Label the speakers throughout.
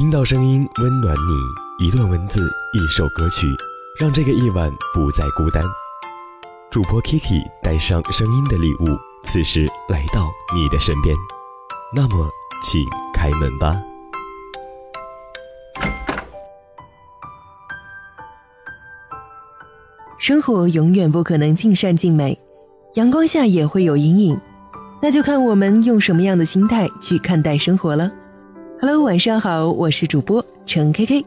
Speaker 1: 听到声音温暖你，一段文字，一首歌曲，让这个夜晚不再孤单。主播 Kiki 带上声音的礼物，此时来到你的身边。那么，请开门吧。
Speaker 2: 生活永远不可能尽善尽美，阳光下也会有阴影，那就看我们用什么样的心态去看待生活了。Hello，晚上好，我是主播陈 KK，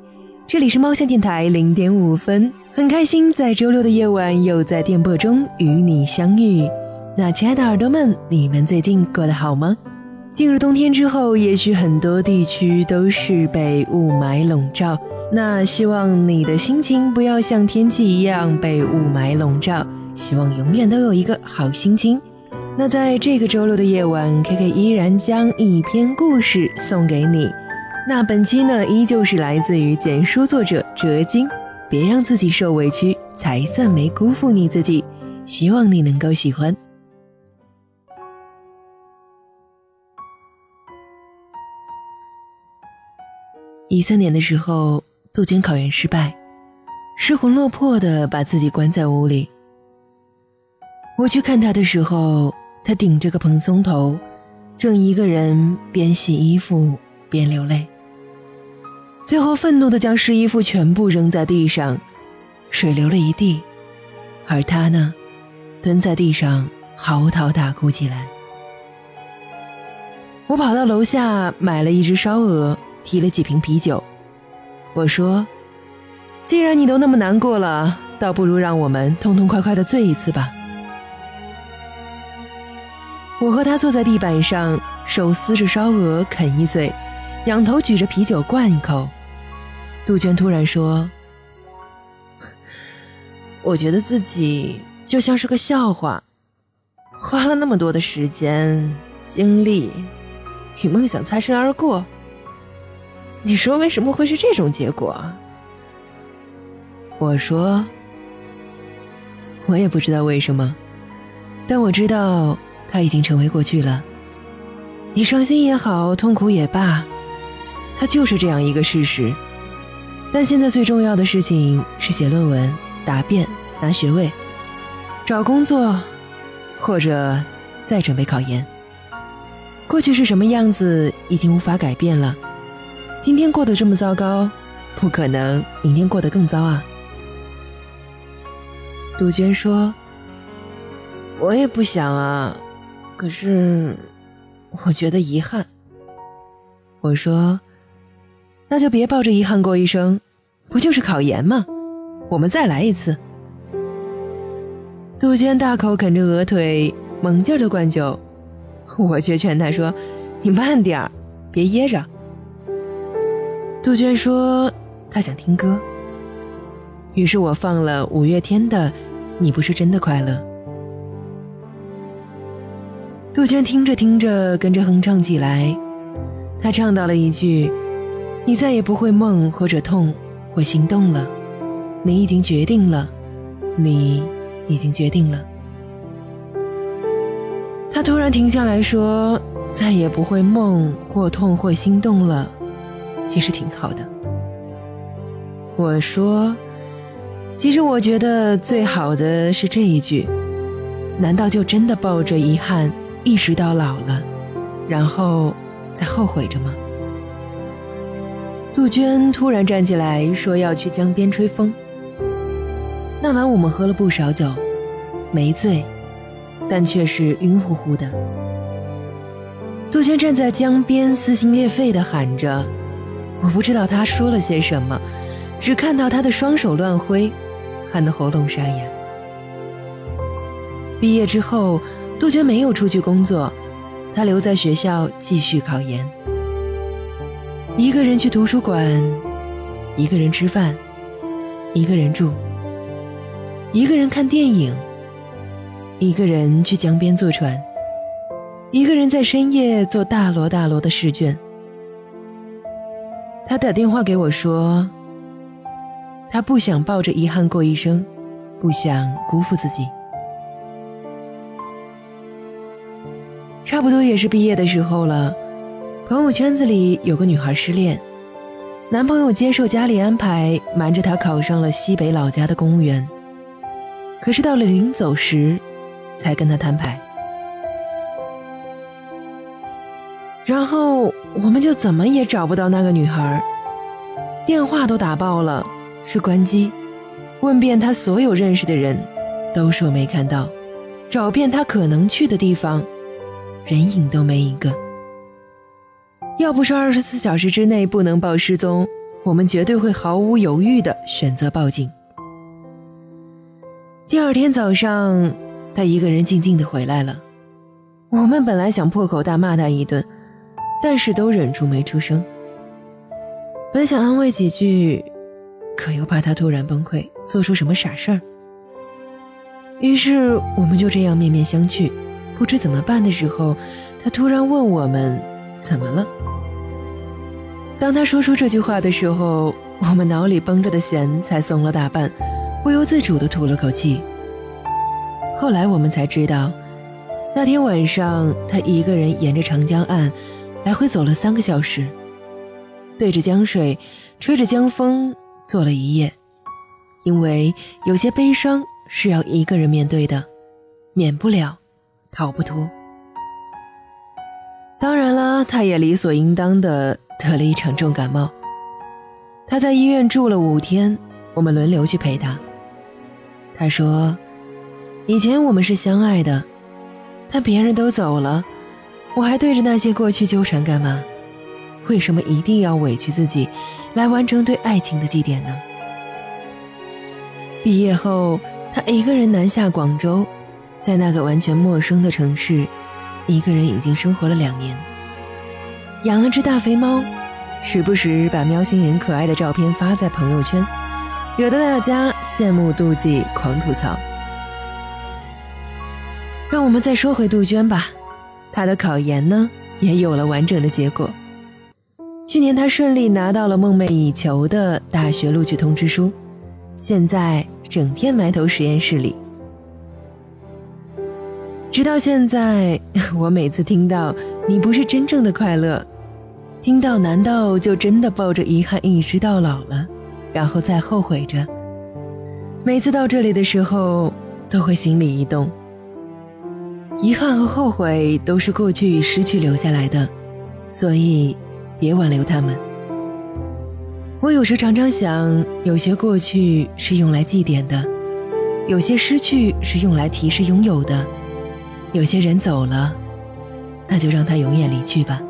Speaker 2: 这里是猫巷电台零点五分，很开心在周六的夜晚又在电波中与你相遇。那亲爱的耳朵们，你们最近过得好吗？进入冬天之后，也许很多地区都是被雾霾笼罩。那希望你的心情不要像天气一样被雾霾笼罩，希望永远都有一个好心情。那在这个周六的夜晚，K K 依然将一篇故事送给你。那本期呢，依旧是来自于简书作者哲金。别让自己受委屈，才算没辜负你自己。希望你能够喜欢。一三年的时候。杜鹃考研失败，失魂落魄的把自己关在屋里。我去看他的时候，他顶着个蓬松头，正一个人边洗衣服边流泪。最后愤怒的将湿衣服全部扔在地上，水流了一地，而他呢，蹲在地上嚎啕大哭起来。我跑到楼下买了一只烧鹅，提了几瓶啤酒。我说：“既然你都那么难过了，倒不如让我们痛痛快快的醉一次吧。”我和他坐在地板上，手撕着烧鹅啃一嘴，仰头举着啤酒灌一口。杜鹃突然说：“我觉得自己就像是个笑话，花了那么多的时间、精力与梦想擦身而过。”你说为什么会是这种结果？我说，我也不知道为什么，但我知道它已经成为过去了。你伤心也好，痛苦也罢，它就是这样一个事实。但现在最重要的事情是写论文、答辩、拿学位、找工作，或者再准备考研。过去是什么样子，已经无法改变了。今天过得这么糟糕，不可能明天过得更糟啊！杜鹃说：“我也不想啊，可是我觉得遗憾。”我说：“那就别抱着遗憾过一生，不就是考研吗？我们再来一次。”杜鹃大口啃着鹅腿，猛劲的灌酒，我却劝他说：“你慢点儿，别噎着。”杜鹃说：“她想听歌。”于是我放了五月天的《你不是真的快乐》。杜鹃听着听着，跟着哼唱起来。她唱到了一句：“你再也不会梦或者痛或心动了，你已经决定了，你已经决定了。”她突然停下来说：“再也不会梦或痛或心动了。”其实挺好的。我说，其实我觉得最好的是这一句。难道就真的抱着遗憾一直到老了，然后再后悔着吗？杜鹃突然站起来说要去江边吹风。那晚我们喝了不少酒，没醉，但却是晕乎乎的。杜鹃站在江边撕心裂肺地喊着。我不知道他说了些什么，只看到他的双手乱挥，喊得喉咙沙哑。毕业之后，杜鹃没有出去工作，她留在学校继续考研。一个人去图书馆，一个人吃饭，一个人住，一个人看电影，一个人去江边坐船，一个人在深夜做大摞大摞的试卷。他打电话给我说：“他不想抱着遗憾过一生，不想辜负自己。差不多也是毕业的时候了，朋友圈子里有个女孩失恋，男朋友接受家里安排，瞒着她考上了西北老家的公务员。可是到了临走时，才跟她摊牌。然后我们就怎么也找不到那个女孩，电话都打爆了，是关机。问遍他所有认识的人，都说没看到。找遍他可能去的地方，人影都没一个。要不是二十四小时之内不能报失踪，我们绝对会毫无犹豫地选择报警。第二天早上，他一个人静静的回来了。我们本来想破口大骂他一顿。但是都忍住没出声。本想安慰几句，可又怕他突然崩溃，做出什么傻事儿。于是我们就这样面面相觑，不知怎么办的时候，他突然问我们怎么了。当他说出这句话的时候，我们脑里绷着的弦才松了大半，不由自主地吐了口气。后来我们才知道，那天晚上他一个人沿着长江岸。来回走了三个小时，对着江水，吹着江风，坐了一夜。因为有些悲伤是要一个人面对的，免不了，逃不脱。当然了，他也理所应当的得了一场重感冒。他在医院住了五天，我们轮流去陪他。他说：“以前我们是相爱的，但别人都走了。”我还对着那些过去纠缠干嘛？为什么一定要委屈自己，来完成对爱情的祭奠呢？毕业后，他一个人南下广州，在那个完全陌生的城市，一个人已经生活了两年。养了只大肥猫，时不时把喵星人可爱的照片发在朋友圈，惹得大家羡慕妒忌，狂吐槽。让我们再说回杜鹃吧。她的考研呢，也有了完整的结果。去年她顺利拿到了梦寐以求的大学录取通知书，现在整天埋头实验室里。直到现在，我每次听到你不是真正的快乐，听到难道就真的抱着遗憾一直到老了，然后再后悔着？每次到这里的时候，都会心里一动。遗憾和后悔都是过去与失去留下来的，所以别挽留他们。我有时常常想，有些过去是用来祭奠的，有些失去是用来提示拥有的，有些人走了，那就让他永远离去吧。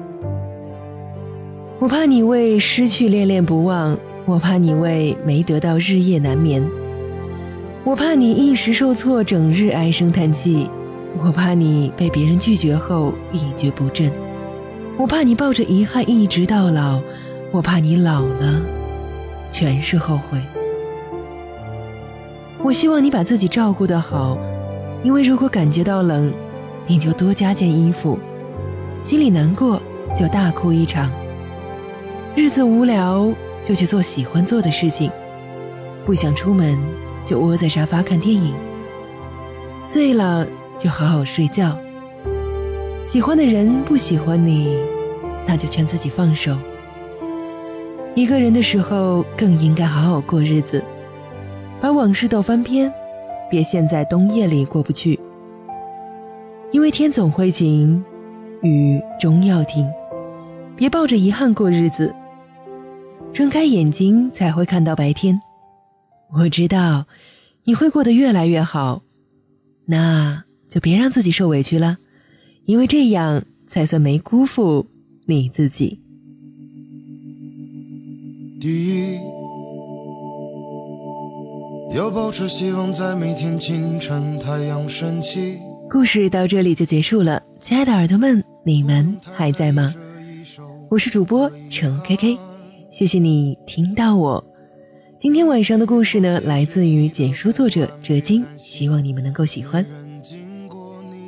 Speaker 2: 我怕你为失去恋恋不忘，我怕你为没得到日夜难眠，我怕你一时受挫，整日唉声叹气。我怕你被别人拒绝后一蹶不振，我怕你抱着遗憾一直到老，我怕你老了，全是后悔。我希望你把自己照顾得好，因为如果感觉到冷，你就多加件衣服；心里难过就大哭一场；日子无聊就去做喜欢做的事情；不想出门就窝在沙发看电影；醉了。就好好睡觉。喜欢的人不喜欢你，那就劝自己放手。一个人的时候，更应该好好过日子，把往事都翻篇，别陷在冬夜里过不去。因为天总会晴，雨终要停。别抱着遗憾过日子，睁开眼睛才会看到白天。我知道你会过得越来越好，那。就别让自己受委屈了，因为这样才算没辜负你自己。第一，要保持希望，在每天清晨太阳升起。故事到这里就结束了，亲爱的耳朵们，你们还在吗？我是主播程 K K，谢谢你听到我。今天晚上的故事呢，来自于简书作者哲金，希望你们能够喜欢。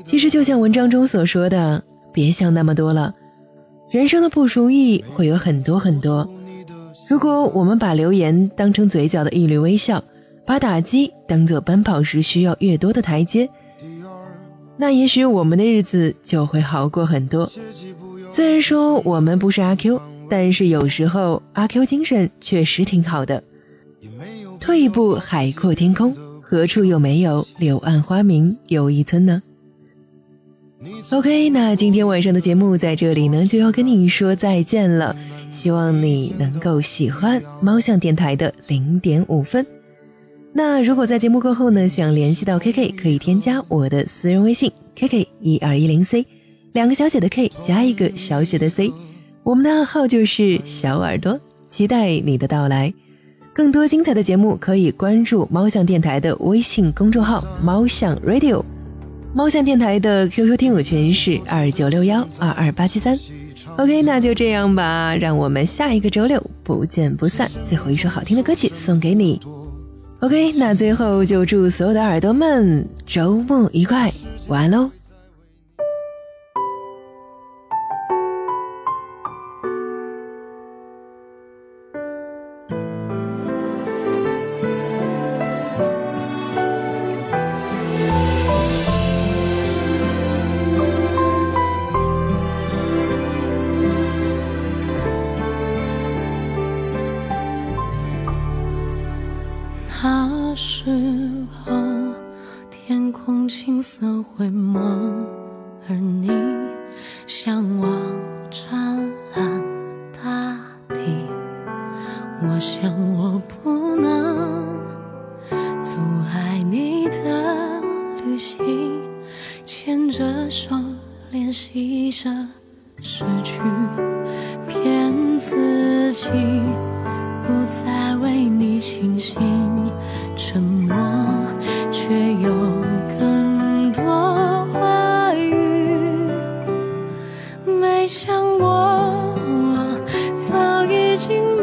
Speaker 2: 其实就像文章中所说的，别想那么多了。人生的不如意会有很多很多。如果我们把留言当成嘴角的一缕微笑，把打击当做奔跑时需要越多的台阶，那也许我们的日子就会好过很多。虽然说我们不是阿 Q，但是有时候阿 Q 精神确实挺好的。退一步，海阔天空，何处又没有柳暗花明又一村呢？OK，那今天晚上的节目在这里呢就要跟你说再见了。希望你能够喜欢猫巷电台的零点五分。那如果在节目过后呢，想联系到 KK，可以添加我的私人微信 KK 一二一零 C，两个小写的 K 加一个小写的 C，我们的暗号就是小耳朵，期待你的到来。更多精彩的节目可以关注猫巷电台的微信公众号猫巷 Radio，猫巷电台的 QQ 听友群是二九六幺二二八七三。OK，那就这样吧，让我们下一个周六不见不散。最后一首好听的歌曲送给你。OK，那最后就祝所有的耳朵们周末愉快，晚安喽。
Speaker 3: 湛蓝大地。我想想过，早已经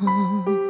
Speaker 3: 红